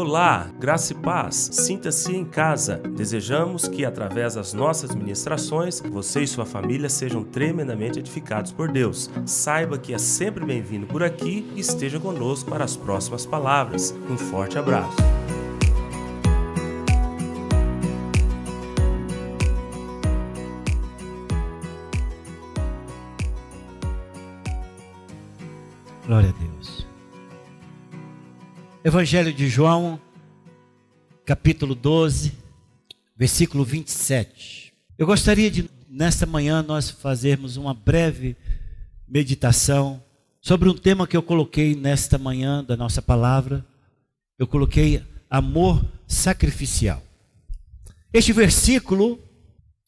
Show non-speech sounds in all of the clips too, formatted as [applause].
Olá, graça e paz. Sinta-se em casa. Desejamos que, através das nossas ministrações, você e sua família sejam tremendamente edificados por Deus. Saiba que é sempre bem-vindo por aqui e esteja conosco para as próximas palavras. Um forte abraço. Evangelho de João, capítulo 12, versículo 27. Eu gostaria de, nesta manhã, nós fazermos uma breve meditação sobre um tema que eu coloquei nesta manhã da nossa palavra. Eu coloquei amor sacrificial. Este versículo,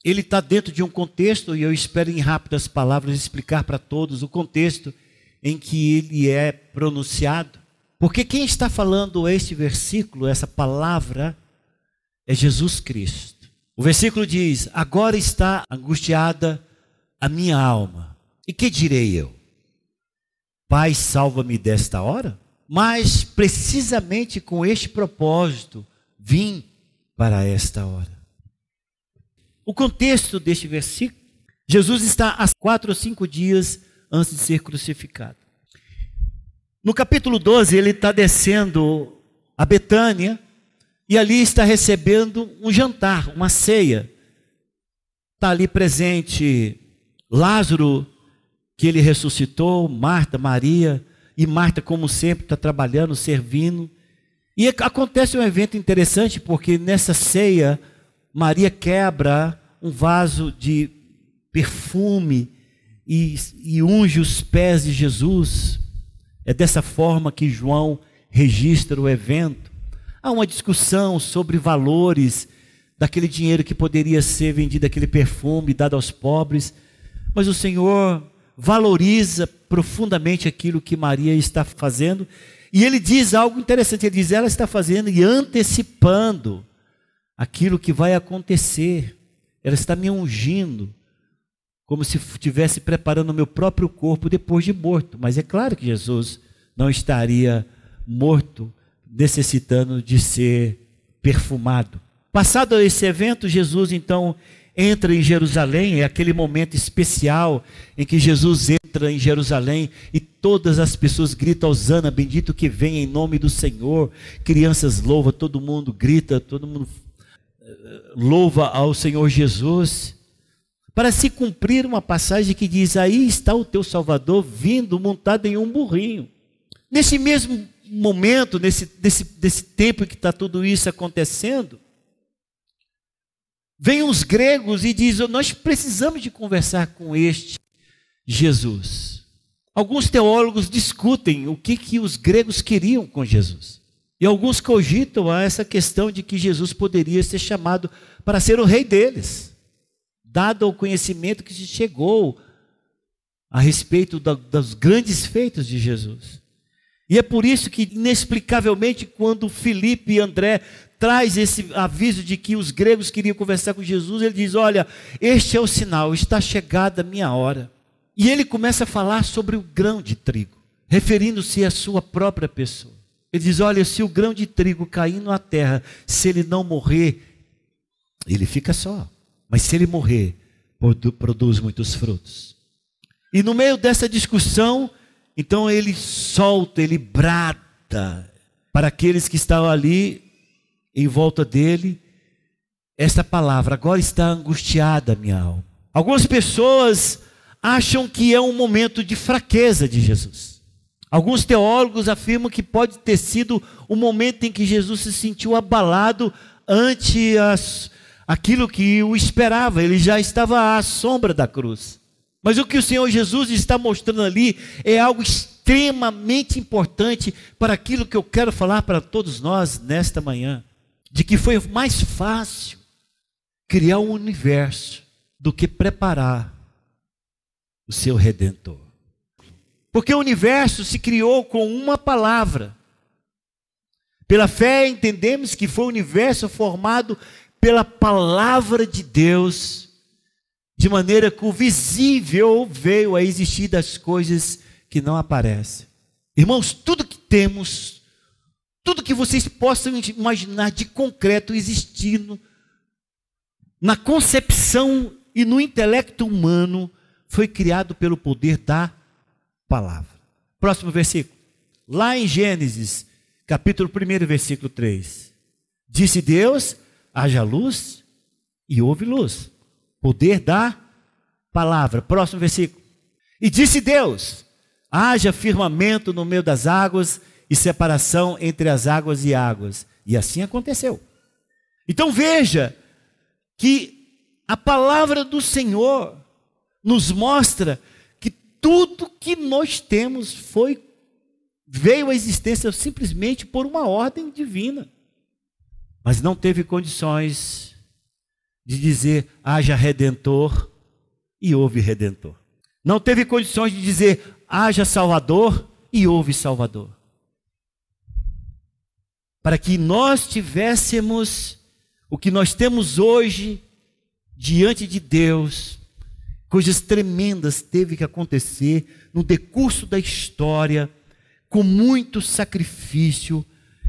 ele está dentro de um contexto, e eu espero em rápidas palavras explicar para todos o contexto em que ele é pronunciado. Porque quem está falando este versículo, essa palavra, é Jesus Cristo. O versículo diz: Agora está angustiada a minha alma. E que direi eu? Pai, salva-me desta hora? Mas precisamente com este propósito vim para esta hora. O contexto deste versículo, Jesus está há quatro ou cinco dias antes de ser crucificado. No capítulo 12, ele está descendo a Betânia e ali está recebendo um jantar, uma ceia. Está ali presente Lázaro, que ele ressuscitou, Marta, Maria, e Marta, como sempre, está trabalhando, servindo. E acontece um evento interessante, porque nessa ceia, Maria quebra um vaso de perfume e, e unge os pés de Jesus. É dessa forma que João registra o evento. Há uma discussão sobre valores daquele dinheiro que poderia ser vendido, aquele perfume dado aos pobres, mas o Senhor valoriza profundamente aquilo que Maria está fazendo, e ele diz algo interessante, ele diz, ela está fazendo e antecipando aquilo que vai acontecer, ela está me ungindo, como se estivesse preparando o meu próprio corpo depois de morto. Mas é claro que Jesus não estaria morto, necessitando de ser perfumado. Passado esse evento, Jesus então entra em Jerusalém, é aquele momento especial em que Jesus entra em Jerusalém e todas as pessoas gritam Osana, bendito que vem em nome do Senhor. Crianças louvam, todo mundo grita, todo mundo eh, louva ao Senhor Jesus para se cumprir uma passagem que diz: Aí está o teu Salvador vindo montado em um burrinho. Nesse mesmo momento, nesse, nesse, nesse tempo que está tudo isso acontecendo, vêm os gregos e dizem: Nós precisamos de conversar com este Jesus. Alguns teólogos discutem o que, que os gregos queriam com Jesus. E alguns cogitam essa questão de que Jesus poderia ser chamado para ser o rei deles dado ao conhecimento que se chegou a respeito da, dos grandes feitos de Jesus. E é por isso que, inexplicavelmente, quando Felipe e André traz esse aviso de que os gregos queriam conversar com Jesus, ele diz: Olha, este é o sinal, está chegada a minha hora. E ele começa a falar sobre o grão de trigo, referindo-se à sua própria pessoa. Ele diz: Olha, se o grão de trigo cair na terra, se ele não morrer, ele fica só. Mas se ele morrer, produz muitos frutos. E no meio dessa discussão, então ele solta, ele brada para aqueles que estavam ali em volta dele, esta palavra: agora está angustiada minha alma. Algumas pessoas acham que é um momento de fraqueza de Jesus. Alguns teólogos afirmam que pode ter sido o momento em que Jesus se sentiu abalado ante as, aquilo que o esperava, ele já estava à sombra da cruz. Mas o que o Senhor Jesus está mostrando ali é algo extremamente importante para aquilo que eu quero falar para todos nós nesta manhã: de que foi mais fácil criar um universo do que preparar o seu redentor. Porque o universo se criou com uma palavra. Pela fé entendemos que foi o universo formado pela palavra de Deus, de maneira que o visível veio a existir das coisas que não aparecem. Irmãos, tudo que temos, Tudo que vocês possam imaginar de concreto existindo na concepção e no intelecto humano foi criado pelo poder da palavra. Próximo versículo. Lá em Gênesis, capítulo 1, versículo 3. Disse Deus: haja luz e houve luz. Poder da palavra. Próximo versículo. E disse Deus: haja firmamento no meio das águas e separação entre as águas e águas. E assim aconteceu. Então veja que a palavra do Senhor nos mostra que tudo que nós temos foi veio à existência simplesmente por uma ordem divina. Mas não teve condições de dizer haja redentor e houve redentor. Não teve condições de dizer haja salvador e houve salvador. Para que nós tivéssemos o que nós temos hoje diante de Deus, coisas tremendas teve que acontecer no decurso da história, com muito sacrifício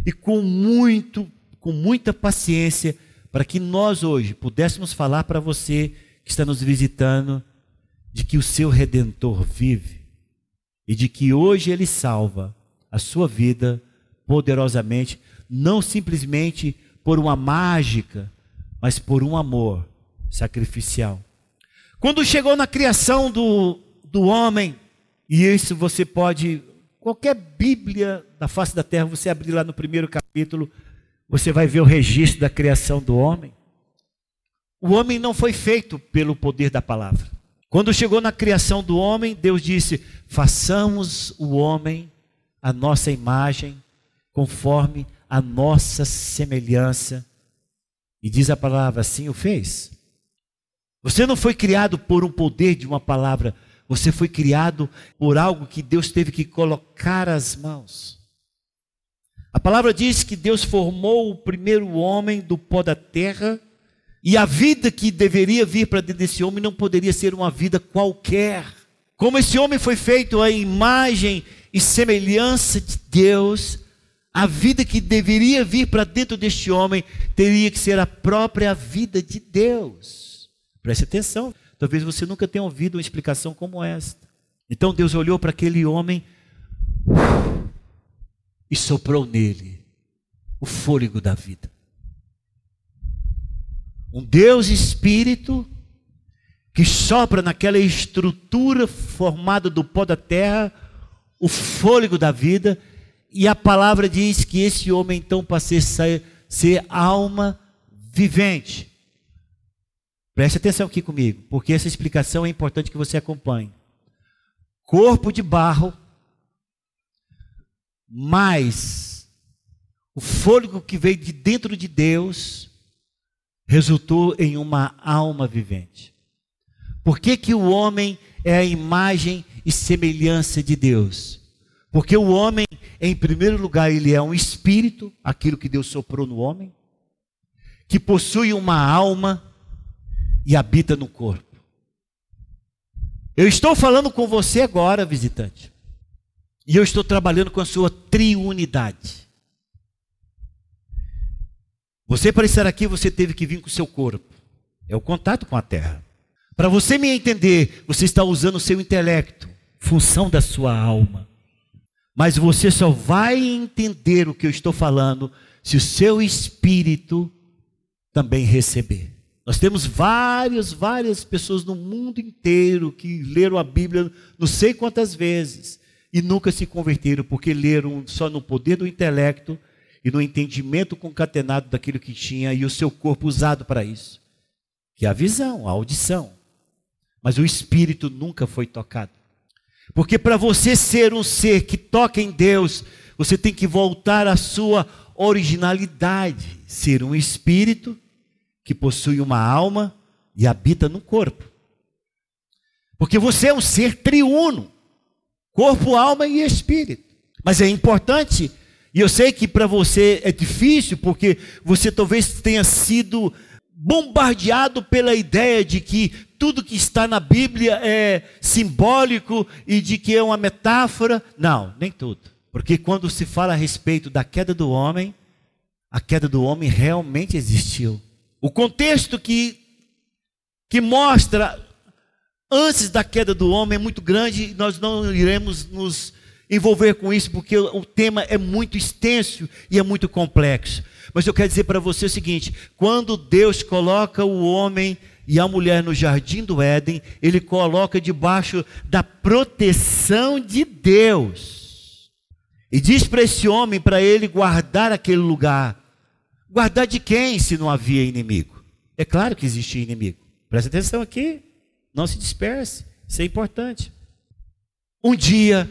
e com muito com muita paciência, para que nós hoje pudéssemos falar para você que está nos visitando de que o seu redentor vive e de que hoje ele salva a sua vida poderosamente, não simplesmente por uma mágica, mas por um amor sacrificial. Quando chegou na criação do, do homem, e isso você pode, qualquer Bíblia da face da terra, você abrir lá no primeiro capítulo, você vai ver o registro da criação do homem. O homem não foi feito pelo poder da palavra. Quando chegou na criação do homem, Deus disse: façamos o homem a nossa imagem, conforme a nossa semelhança. E diz a palavra: assim o fez. Você não foi criado por um poder de uma palavra, você foi criado por algo que Deus teve que colocar as mãos. A palavra diz que Deus formou o primeiro homem do pó da terra, e a vida que deveria vir para dentro desse homem não poderia ser uma vida qualquer. Como esse homem foi feito à imagem e semelhança de Deus, a vida que deveria vir para dentro deste homem teria que ser a própria vida de Deus. Preste atenção. Talvez você nunca tenha ouvido uma explicação como esta. Então Deus olhou para aquele homem e soprou nele o fôlego da vida. Um Deus espírito que sopra naquela estrutura formada do pó da terra o fôlego da vida, e a palavra diz que esse homem então passou a ser, ser alma vivente. Preste atenção aqui comigo, porque essa explicação é importante que você acompanhe. Corpo de barro, mais o fôlego que veio de dentro de Deus, resultou em uma alma vivente. Por que, que o homem é a imagem e semelhança de Deus? Porque o homem, em primeiro lugar, ele é um espírito, aquilo que Deus soprou no homem, que possui uma alma e habita no corpo. Eu estou falando com você agora, visitante. E eu estou trabalhando com a sua triunidade. Você para estar aqui, você teve que vir com o seu corpo. É o contato com a terra. Para você me entender, você está usando o seu intelecto, função da sua alma. Mas você só vai entender o que eu estou falando se o seu espírito também receber. Nós temos várias, várias pessoas no mundo inteiro que leram a Bíblia não sei quantas vezes e nunca se converteram, porque leram só no poder do intelecto e no entendimento concatenado daquilo que tinha e o seu corpo usado para isso, que é a visão, a audição. Mas o espírito nunca foi tocado. Porque para você ser um ser que toca em Deus, você tem que voltar à sua originalidade, ser um espírito que possui uma alma e habita no corpo. Porque você é um ser triuno corpo, alma e espírito. Mas é importante, e eu sei que para você é difícil, porque você talvez tenha sido bombardeado pela ideia de que tudo que está na Bíblia é simbólico e de que é uma metáfora. Não, nem tudo. Porque quando se fala a respeito da queda do homem, a queda do homem realmente existiu. O contexto que, que mostra antes da queda do homem é muito grande, nós não iremos nos envolver com isso, porque o tema é muito extenso e é muito complexo. Mas eu quero dizer para você o seguinte: quando Deus coloca o homem e a mulher no jardim do Éden, ele coloca debaixo da proteção de Deus. E diz para esse homem, para ele guardar aquele lugar. Guardar de quem se não havia inimigo? É claro que existia inimigo. Presta atenção aqui. Não se disperse. Isso é importante. Um dia,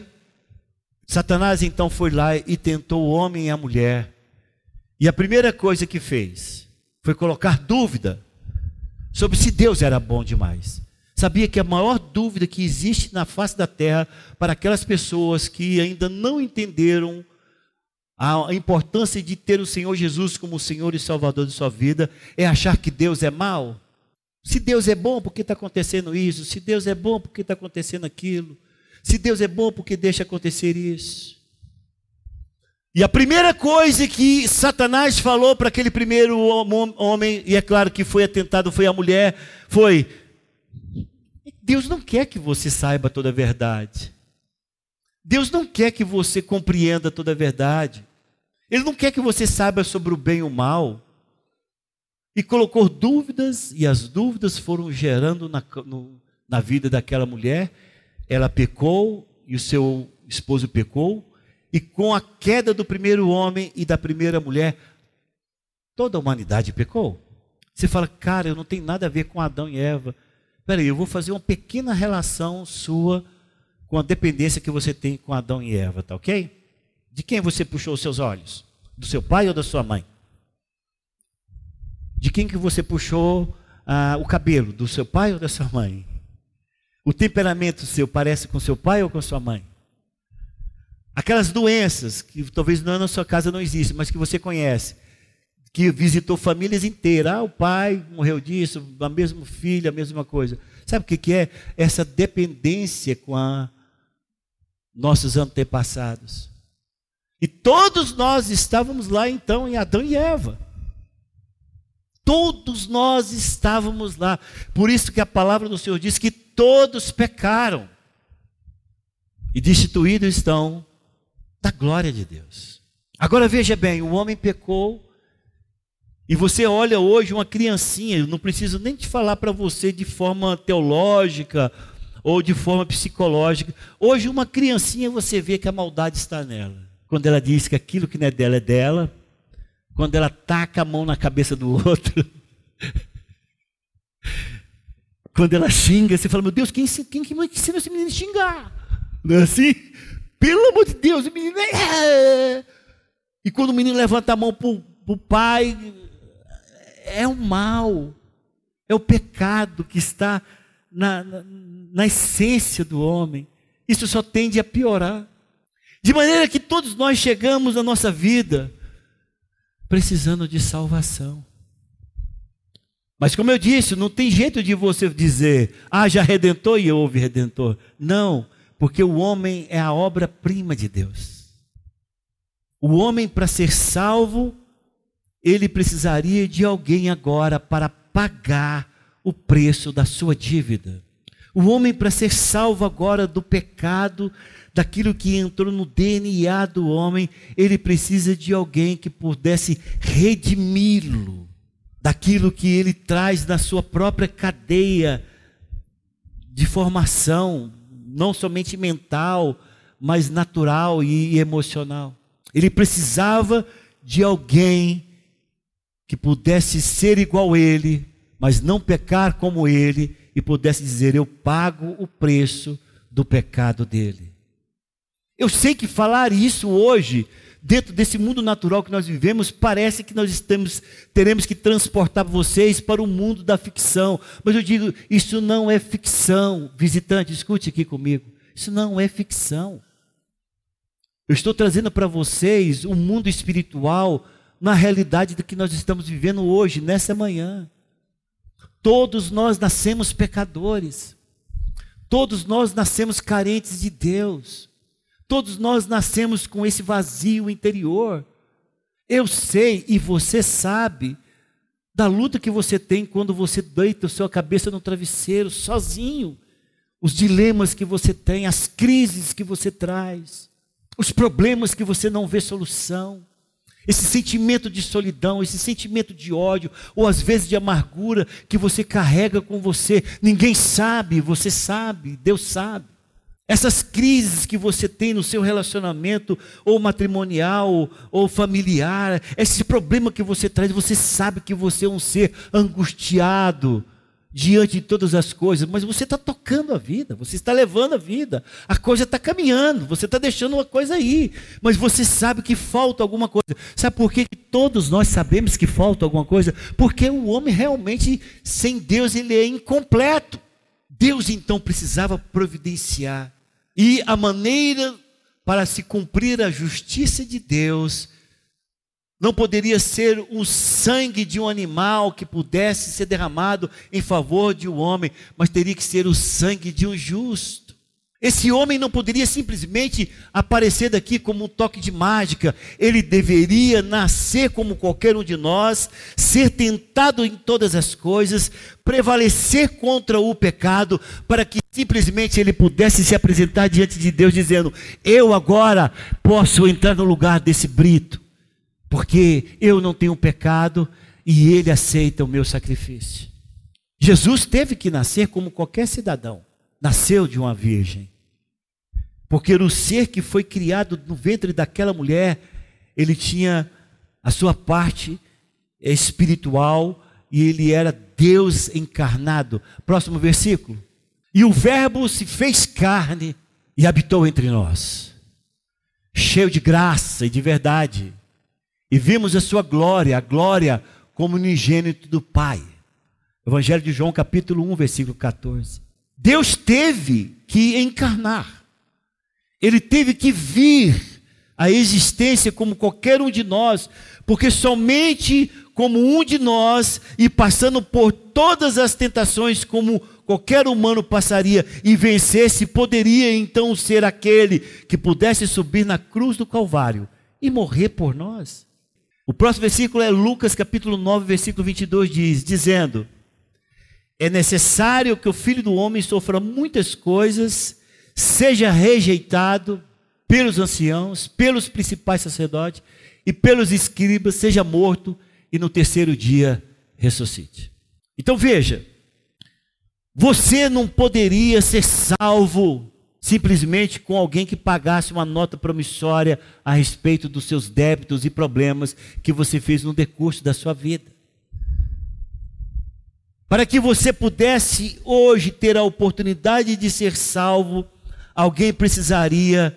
Satanás então foi lá e tentou o homem e a mulher. E a primeira coisa que fez foi colocar dúvida sobre se Deus era bom demais. Sabia que a maior dúvida que existe na face da terra para aquelas pessoas que ainda não entenderam a importância de ter o Senhor Jesus como Senhor e Salvador de sua vida é achar que Deus é mau. Se Deus é bom, por que está acontecendo isso? Se Deus é bom, por que está acontecendo aquilo? Se Deus é bom, por que deixa acontecer isso? E a primeira coisa que Satanás falou para aquele primeiro homem, e é claro que foi atentado, foi a mulher, foi: Deus não quer que você saiba toda a verdade. Deus não quer que você compreenda toda a verdade. Ele não quer que você saiba sobre o bem e o mal. E colocou dúvidas, e as dúvidas foram gerando na, no, na vida daquela mulher, ela pecou e o seu esposo pecou, e com a queda do primeiro homem e da primeira mulher, toda a humanidade pecou. Você fala, cara, eu não tenho nada a ver com Adão e Eva. Peraí, eu vou fazer uma pequena relação sua com a dependência que você tem com Adão e Eva, tá ok? De quem você puxou os seus olhos? Do seu pai ou da sua mãe? De quem que você puxou ah, o cabelo? Do seu pai ou da sua mãe? O temperamento seu parece com seu pai ou com sua mãe? Aquelas doenças que talvez na sua casa não existem, mas que você conhece, que visitou famílias inteiras. Ah, o pai morreu disso, a mesma filha, a mesma coisa. Sabe o que, que é? Essa dependência com a nossos antepassados. E todos nós estávamos lá então em Adão e Eva. Todos nós estávamos lá. Por isso que a palavra do Senhor diz que todos pecaram e destituídos estão da glória de Deus. Agora veja bem, o homem pecou e você olha hoje uma criancinha, eu não preciso nem te falar para você de forma teológica ou de forma psicológica. Hoje uma criancinha você vê que a maldade está nela. Quando ela diz que aquilo que não é dela é dela, quando ela taca a mão na cabeça do outro. Quando ela xinga, você fala, meu Deus, quem, quem que ensina esse menino a xingar? Não é assim? Pelo amor de Deus, o menino é... E quando o menino levanta a mão para o pai, é o mal, é o pecado que está na, na, na essência do homem. Isso só tende a piorar. De maneira que todos nós chegamos na nossa vida precisando de salvação. Mas como eu disse, não tem jeito de você dizer, ah, já redentor e houve redentor. Não, porque o homem é a obra-prima de Deus. O homem, para ser salvo, ele precisaria de alguém agora para pagar o preço da sua dívida. O homem, para ser salvo agora do pecado, daquilo que entrou no DNA do homem, ele precisa de alguém que pudesse redimi-lo daquilo que ele traz na sua própria cadeia de formação, não somente mental, mas natural e emocional. Ele precisava de alguém que pudesse ser igual a ele, mas não pecar como ele e pudesse dizer: Eu pago o preço do pecado dele. Eu sei que falar isso hoje dentro desse mundo natural que nós vivemos, parece que nós estamos, teremos que transportar vocês para o mundo da ficção. Mas eu digo, isso não é ficção. Visitante, escute aqui comigo. Isso não é ficção. Eu estou trazendo para vocês o um mundo espiritual na realidade do que nós estamos vivendo hoje, nessa manhã. Todos nós nascemos pecadores. Todos nós nascemos carentes de Deus. Todos nós nascemos com esse vazio interior. Eu sei e você sabe da luta que você tem quando você deita a sua cabeça no travesseiro sozinho, os dilemas que você tem, as crises que você traz, os problemas que você não vê solução, esse sentimento de solidão, esse sentimento de ódio, ou às vezes de amargura que você carrega com você, ninguém sabe, você sabe, Deus sabe. Essas crises que você tem no seu relacionamento, ou matrimonial, ou familiar, esse problema que você traz, você sabe que você é um ser angustiado diante de todas as coisas, mas você está tocando a vida, você está levando a vida, a coisa está caminhando, você está deixando uma coisa aí, mas você sabe que falta alguma coisa. Sabe por que todos nós sabemos que falta alguma coisa? Porque o homem realmente, sem Deus, ele é incompleto. Deus então precisava providenciar e a maneira para se cumprir a justiça de Deus não poderia ser o sangue de um animal que pudesse ser derramado em favor de um homem, mas teria que ser o sangue de um justo. Esse homem não poderia simplesmente aparecer daqui como um toque de mágica. Ele deveria nascer como qualquer um de nós, ser tentado em todas as coisas, prevalecer contra o pecado, para que simplesmente ele pudesse se apresentar diante de Deus dizendo: Eu agora posso entrar no lugar desse brito, porque eu não tenho pecado e ele aceita o meu sacrifício. Jesus teve que nascer como qualquer cidadão. Nasceu de uma virgem. Porque o ser que foi criado no ventre daquela mulher, ele tinha a sua parte espiritual e ele era Deus encarnado. Próximo versículo. E o Verbo se fez carne e habitou entre nós, cheio de graça e de verdade. E vimos a sua glória, a glória como unigênito do Pai. Evangelho de João, capítulo 1, versículo 14. Deus teve que encarnar ele teve que vir à existência como qualquer um de nós, porque somente como um de nós e passando por todas as tentações como qualquer humano passaria e vencesse, poderia então ser aquele que pudesse subir na cruz do Calvário e morrer por nós. O próximo versículo é Lucas capítulo 9, versículo 22 diz, dizendo: É necessário que o Filho do homem sofra muitas coisas seja rejeitado pelos anciãos, pelos principais sacerdotes e pelos escribas, seja morto e no terceiro dia ressuscite. Então veja, você não poderia ser salvo simplesmente com alguém que pagasse uma nota promissória a respeito dos seus débitos e problemas que você fez no decurso da sua vida. Para que você pudesse hoje ter a oportunidade de ser salvo, alguém precisaria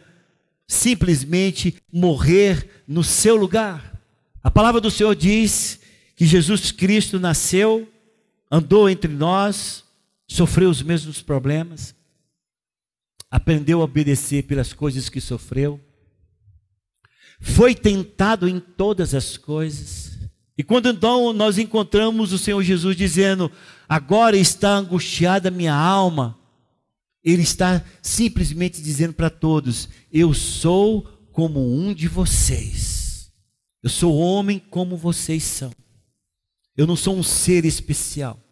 simplesmente morrer no seu lugar. A palavra do Senhor diz que Jesus Cristo nasceu, andou entre nós, sofreu os mesmos problemas, aprendeu a obedecer pelas coisas que sofreu, foi tentado em todas as coisas. E quando então nós encontramos o Senhor Jesus dizendo: Agora está angustiada minha alma, ele está simplesmente dizendo para todos: Eu sou como um de vocês. Eu sou homem como vocês são. Eu não sou um ser especial.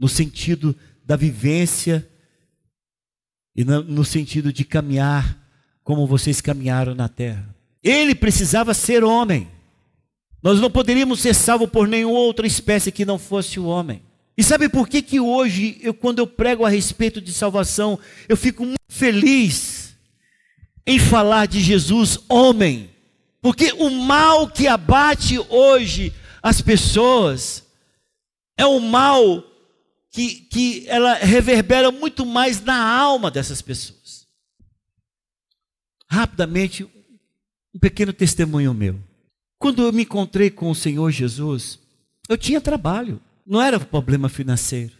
No sentido da vivência e no sentido de caminhar como vocês caminharam na terra. Ele precisava ser homem. Nós não poderíamos ser salvos por nenhuma outra espécie que não fosse o homem. E sabe por que, que hoje, eu, quando eu prego a respeito de salvação, eu fico muito feliz em falar de Jesus, homem? Porque o mal que abate hoje as pessoas é um mal que, que ela reverbera muito mais na alma dessas pessoas. Rapidamente, um pequeno testemunho meu. Quando eu me encontrei com o Senhor Jesus, eu tinha trabalho. Não era problema financeiro.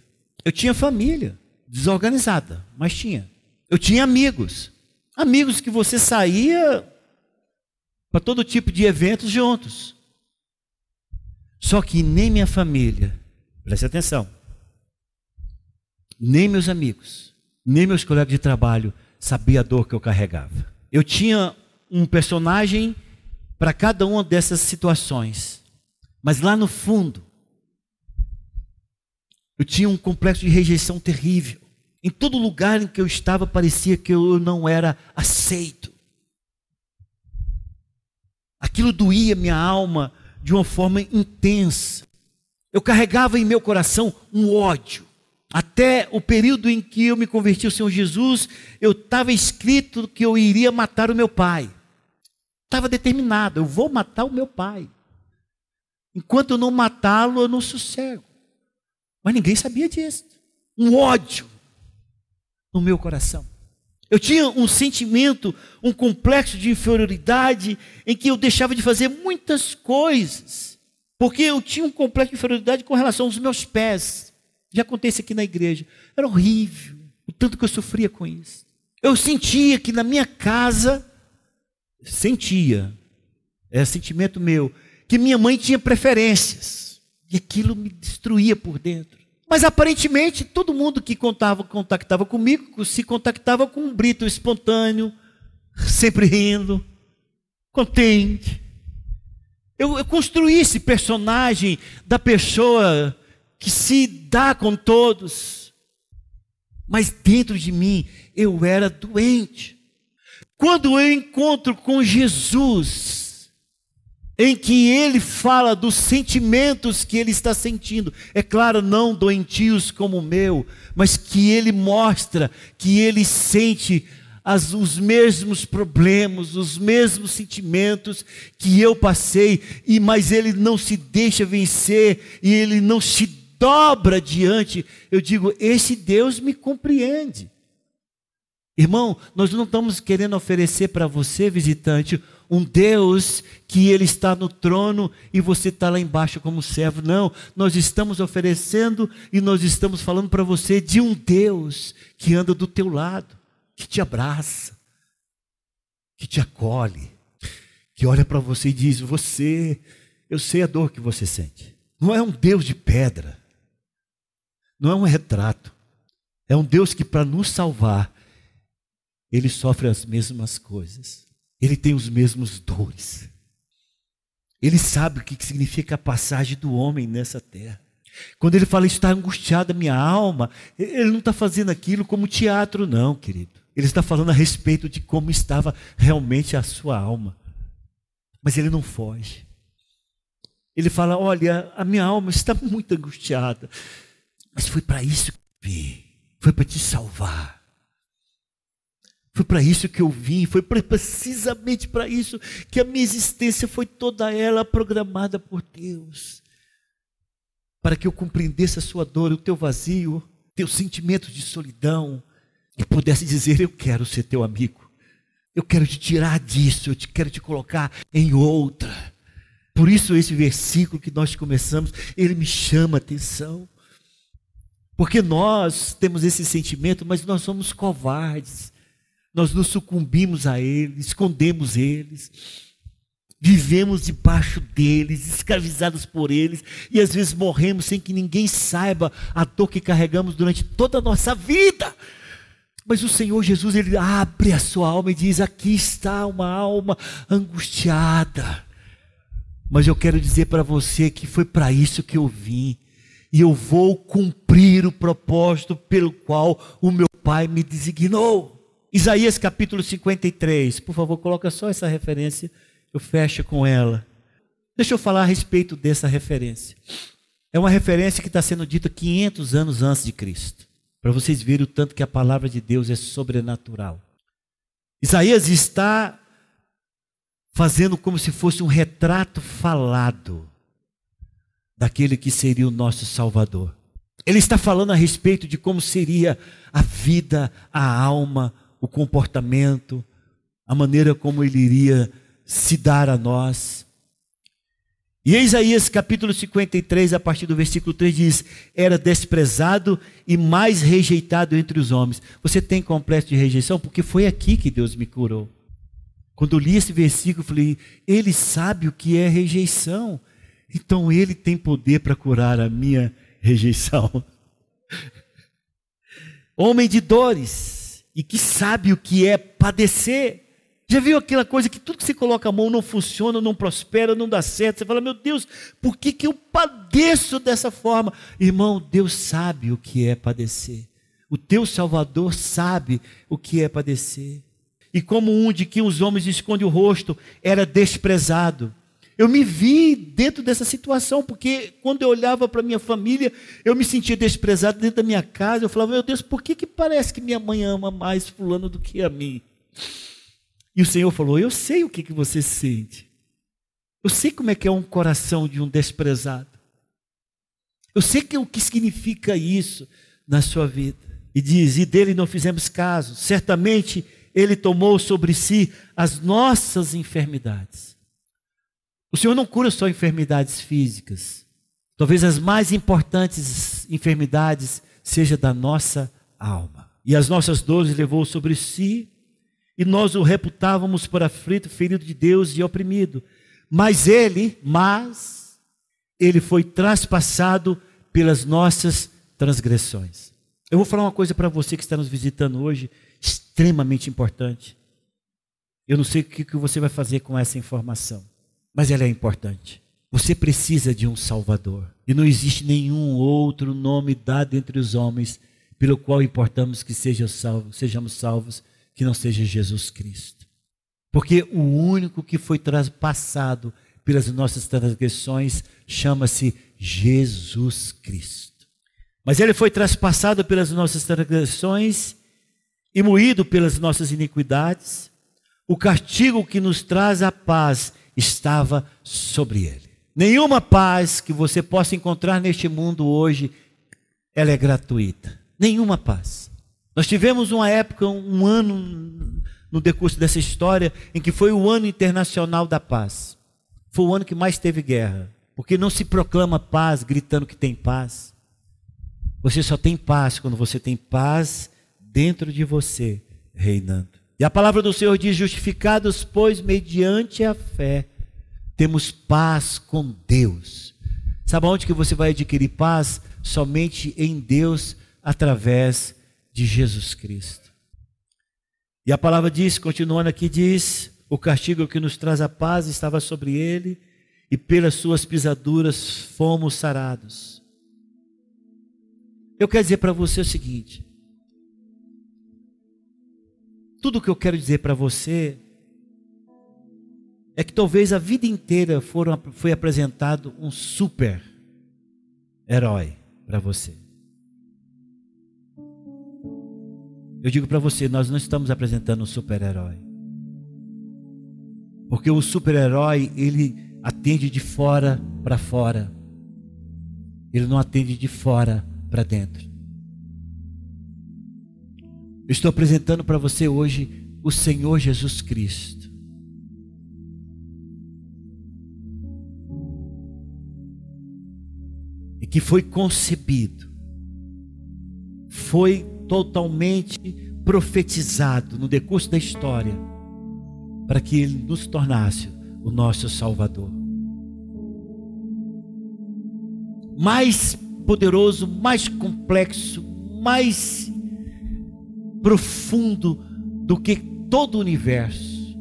Eu tinha família, desorganizada, mas tinha. Eu tinha amigos. Amigos que você saía para todo tipo de eventos juntos. Só que nem minha família, preste atenção, nem meus amigos, nem meus colegas de trabalho sabia a dor que eu carregava. eu tinha um personagem para cada uma dessas situações. Mas lá no fundo, eu tinha um complexo de rejeição terrível. Em todo lugar em que eu estava, parecia que eu não era aceito. Aquilo doía minha alma de uma forma intensa. Eu carregava em meu coração um ódio. Até o período em que eu me converti ao Senhor Jesus, eu estava escrito que eu iria matar o meu pai. Estava determinado, eu vou matar o meu pai. Enquanto eu não matá-lo, eu não sossego. Mas ninguém sabia disso. Um ódio no meu coração. Eu tinha um sentimento, um complexo de inferioridade, em que eu deixava de fazer muitas coisas, porque eu tinha um complexo de inferioridade com relação aos meus pés. Já acontece aqui na igreja. Era horrível, o tanto que eu sofria com isso. Eu sentia que na minha casa, sentia, é sentimento meu, que minha mãe tinha preferências, e aquilo me destruía por dentro. Mas aparentemente todo mundo que contava, contactava comigo se contactava com um brito espontâneo, sempre rindo, contente. Eu, eu construí esse personagem da pessoa que se dá com todos, mas dentro de mim eu era doente. Quando eu encontro com Jesus, em que ele fala dos sentimentos que ele está sentindo. É claro, não doentios como o meu, mas que ele mostra que ele sente as, os mesmos problemas, os mesmos sentimentos que eu passei, e mas ele não se deixa vencer e ele não se dobra diante. Eu digo, esse Deus me compreende. Irmão, nós não estamos querendo oferecer para você, visitante, um Deus que ele está no trono e você está lá embaixo como servo. Não, nós estamos oferecendo e nós estamos falando para você de um Deus que anda do teu lado, que te abraça, que te acolhe, que olha para você e diz: Você, eu sei a dor que você sente. Não é um Deus de pedra, não é um retrato, é um Deus que para nos salvar, ele sofre as mesmas coisas. Ele tem os mesmos dores. Ele sabe o que significa a passagem do homem nessa terra. Quando ele fala, está angustiada minha alma, ele não está fazendo aquilo como teatro, não, querido. Ele está falando a respeito de como estava realmente a sua alma. Mas ele não foge. Ele fala: Olha, a minha alma está muito angustiada. Mas foi para isso que eu vim. Foi para te salvar. Foi para isso que eu vim, foi precisamente para isso que a minha existência foi toda ela programada por Deus. Para que eu compreendesse a sua dor, o teu vazio, teu sentimento de solidão e pudesse dizer: Eu quero ser teu amigo. Eu quero te tirar disso, eu te quero te colocar em outra. Por isso esse versículo que nós começamos, ele me chama a atenção. Porque nós temos esse sentimento, mas nós somos covardes nós nos sucumbimos a eles, escondemos eles, vivemos debaixo deles, escravizados por eles, e às vezes morremos sem que ninguém saiba a dor que carregamos durante toda a nossa vida. Mas o Senhor Jesus, ele abre a sua alma e diz: Aqui está uma alma angustiada. Mas eu quero dizer para você que foi para isso que eu vim, e eu vou cumprir o propósito pelo qual o meu Pai me designou. Isaías capítulo 53, por favor, coloca só essa referência, eu fecho com ela. Deixa eu falar a respeito dessa referência. É uma referência que está sendo dita 500 anos antes de Cristo, para vocês verem o tanto que a palavra de Deus é sobrenatural. Isaías está fazendo como se fosse um retrato falado daquele que seria o nosso Salvador. Ele está falando a respeito de como seria a vida, a alma, o comportamento, a maneira como ele iria se dar a nós. E Isaías capítulo 53, a partir do versículo 3 diz: Era desprezado e mais rejeitado entre os homens. Você tem complexo de rejeição? Porque foi aqui que Deus me curou. Quando eu li esse versículo, eu falei: Ele sabe o que é rejeição, então Ele tem poder para curar a minha rejeição. [laughs] Homem de dores, e que sabe o que é padecer. Já viu aquela coisa que tudo que você coloca a mão não funciona, não prospera, não dá certo? Você fala, meu Deus, por que, que eu padeço dessa forma? Irmão, Deus sabe o que é padecer. O teu Salvador sabe o que é padecer. E como um de que os homens escondem o rosto era desprezado. Eu me vi dentro dessa situação, porque quando eu olhava para minha família, eu me sentia desprezado dentro da minha casa. Eu falava, meu Deus, por que, que parece que minha mãe ama mais fulano do que a mim? E o Senhor falou: Eu sei o que, que você sente. Eu sei como é que é um coração de um desprezado. Eu sei que, o que significa isso na sua vida. E diz: E dele não fizemos caso. Certamente ele tomou sobre si as nossas enfermidades. O Senhor não cura só enfermidades físicas. Talvez as mais importantes enfermidades seja da nossa alma. E as nossas dores levou sobre si e nós o reputávamos por aflito, ferido de Deus e oprimido. Mas ele, mas ele foi traspassado pelas nossas transgressões. Eu vou falar uma coisa para você que está nos visitando hoje, extremamente importante. Eu não sei o que você vai fazer com essa informação, mas ela é importante. Você precisa de um Salvador. E não existe nenhum outro nome dado entre os homens pelo qual importamos que sejam salvos, sejamos salvos que não seja Jesus Cristo. Porque o único que foi traspassado pelas nossas transgressões chama-se Jesus Cristo. Mas ele foi traspassado pelas nossas transgressões e moído pelas nossas iniquidades. O castigo que nos traz a paz estava sobre ele. Nenhuma paz que você possa encontrar neste mundo hoje, ela é gratuita. Nenhuma paz. Nós tivemos uma época, um ano no decurso dessa história, em que foi o ano internacional da paz. Foi o ano que mais teve guerra. Porque não se proclama paz gritando que tem paz. Você só tem paz quando você tem paz dentro de você, reinando. E a palavra do Senhor diz: justificados, pois, mediante a fé, temos paz com Deus. Sabe onde que você vai adquirir paz? Somente em Deus, através de Jesus Cristo. E a palavra diz, continuando aqui, diz: o castigo que nos traz a paz estava sobre ele, e pelas suas pisaduras fomos sarados. Eu quero dizer para você o seguinte: tudo que eu quero dizer para você é que talvez a vida inteira foram, foi apresentado um super herói para você. Eu digo para você, nós não estamos apresentando um super-herói. Porque o super-herói, ele atende de fora para fora. Ele não atende de fora para dentro. Eu estou apresentando para você hoje o Senhor Jesus Cristo. Que foi concebido, foi totalmente profetizado no decurso da história, para que ele nos tornasse o nosso Salvador. Mais poderoso, mais complexo, mais profundo do que todo o universo,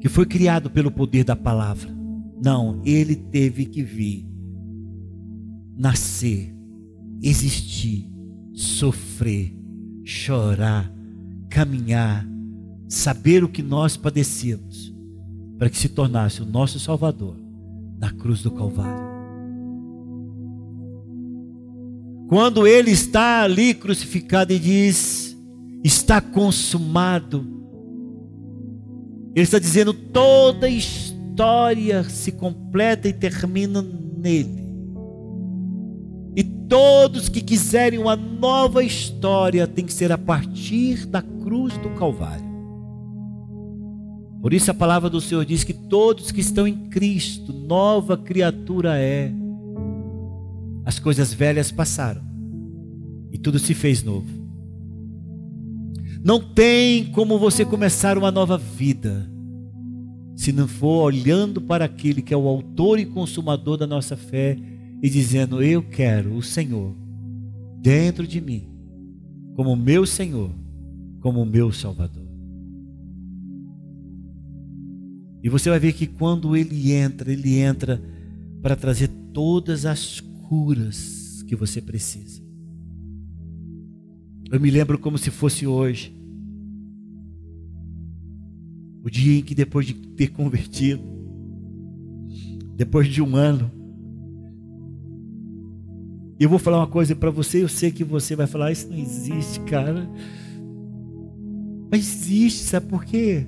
que foi criado pelo poder da palavra. Não, ele teve que vir, nascer, existir sofrer, chorar, caminhar, saber o que nós padecíamos, para que se tornasse o nosso Salvador na cruz do Calvário. Quando ele está ali crucificado e diz: Está consumado. Ele está dizendo: toda a história se completa e termina nele. E todos que quiserem uma nova história tem que ser a partir da cruz do Calvário. Por isso a palavra do Senhor diz que todos que estão em Cristo, nova criatura é. As coisas velhas passaram e tudo se fez novo. Não tem como você começar uma nova vida se não for olhando para aquele que é o autor e consumador da nossa fé e dizendo: Eu quero o Senhor dentro de mim, como meu Senhor, como meu Salvador. E você vai ver que quando ele entra, ele entra para trazer todas as curas que você precisa. Eu me lembro como se fosse hoje. O dia em que depois de ter convertido, depois de um ano, eu vou falar uma coisa para você, eu sei que você vai falar, isso não existe, cara. Mas existe, sabe por quê?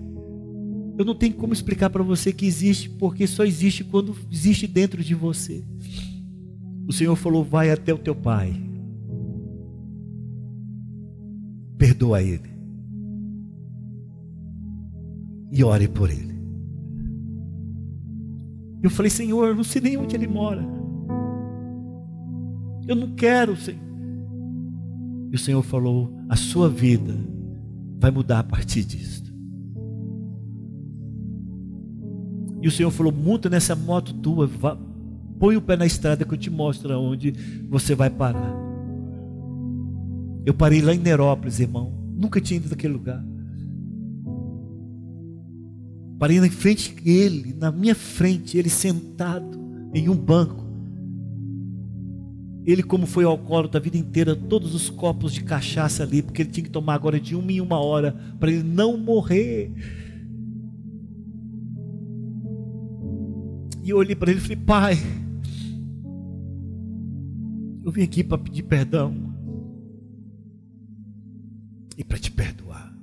Eu não tenho como explicar para você que existe, porque só existe quando existe dentro de você. O Senhor falou: vai até o teu pai, perdoa ele e ore por ele. Eu falei: Senhor, eu não sei nem onde ele mora. Eu não quero, Senhor. E o Senhor falou: a sua vida vai mudar a partir disso. E o Senhor falou: monta nessa moto tua, vá, põe o pé na estrada que eu te mostro aonde você vai parar. Eu parei lá em Nerópolis, irmão. Nunca tinha ido naquele lugar. Parei na frente dele, na minha frente, ele sentado em um banco. Ele, como foi alcoólatra a vida inteira, todos os copos de cachaça ali, porque ele tinha que tomar agora de uma em uma hora, para ele não morrer. E eu olhei para ele e falei: Pai, eu vim aqui para pedir perdão e para te perdoar.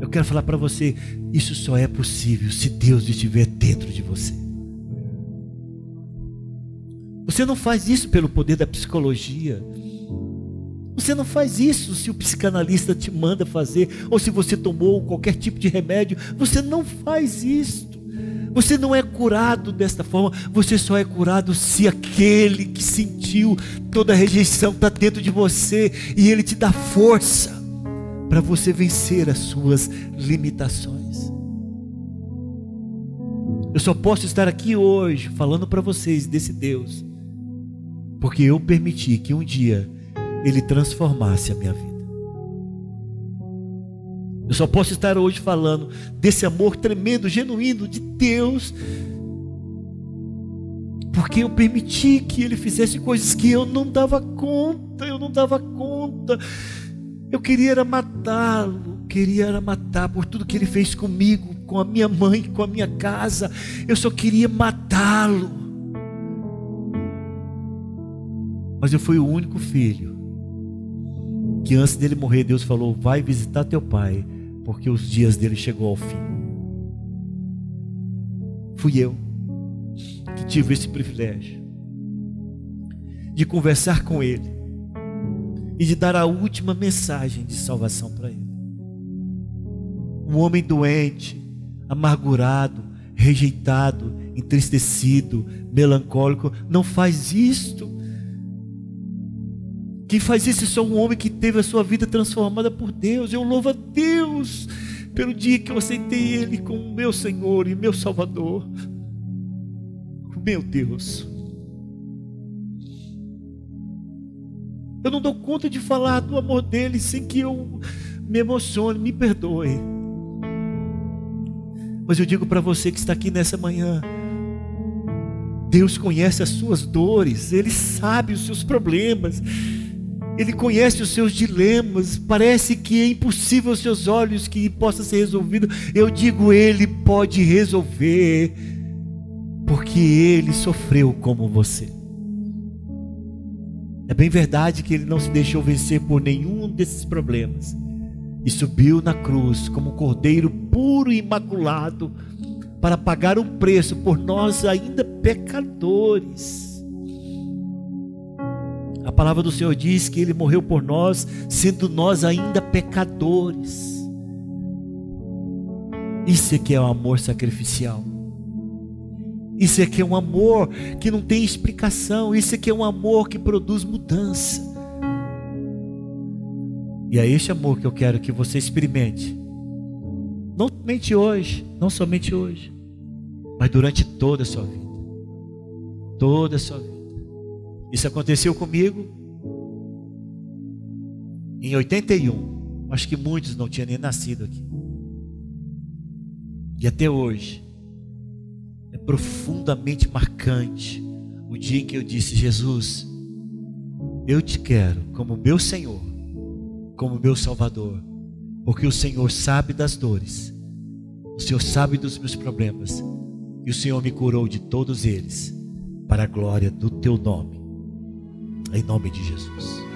Eu quero falar para você: isso só é possível se Deus estiver dentro de você. Você não faz isso pelo poder da psicologia. Você não faz isso se o psicanalista te manda fazer, ou se você tomou qualquer tipo de remédio. Você não faz isso. Você não é curado desta forma. Você só é curado se aquele que sentiu toda a rejeição está dentro de você e ele te dá força para você vencer as suas limitações. Eu só posso estar aqui hoje falando para vocês desse Deus, porque eu permiti que um dia ele transformasse a minha vida. Eu só posso estar hoje falando desse amor tremendo, genuíno de Deus, porque eu permiti que Ele fizesse coisas que eu não dava conta, eu não dava conta. Eu queria era matá-lo, queria era matar por tudo que Ele fez comigo, com a minha mãe, com a minha casa. Eu só queria matá-lo. Mas eu fui o único filho que antes dele morrer, Deus falou: Vai visitar teu pai, porque os dias dele chegou ao fim. Fui eu que tive esse privilégio de conversar com ele e de dar a última mensagem de salvação para ele. Um homem doente, amargurado, rejeitado, entristecido, melancólico, não faz isto quem faz isso é só um homem que teve a sua vida transformada por Deus. Eu louvo a Deus pelo dia que eu aceitei Ele como meu Senhor e meu Salvador. Meu Deus. Eu não dou conta de falar do amor dele sem que eu me emocione, me perdoe. Mas eu digo para você que está aqui nessa manhã, Deus conhece as suas dores, Ele sabe os seus problemas, ele conhece os seus dilemas. Parece que é impossível aos seus olhos que possa ser resolvido. Eu digo, Ele pode resolver, porque Ele sofreu como você. É bem verdade que Ele não se deixou vencer por nenhum desses problemas e subiu na cruz como um cordeiro puro e imaculado para pagar um preço por nós ainda pecadores. A palavra do Senhor diz que Ele morreu por nós, sendo nós ainda pecadores. Isso é que é o amor sacrificial. Isso é que é um amor que não tem explicação. Isso é que é um amor que produz mudança. E é este amor que eu quero que você experimente. Não somente hoje, não somente hoje, mas durante toda a sua vida. Toda a sua vida. Isso aconteceu comigo em 81. Acho que muitos não tinham nem nascido aqui. E até hoje é profundamente marcante o dia em que eu disse: Jesus, eu te quero como meu Senhor, como meu Salvador, porque o Senhor sabe das dores, o Senhor sabe dos meus problemas, e o Senhor me curou de todos eles, para a glória do teu nome, em nome de Jesus.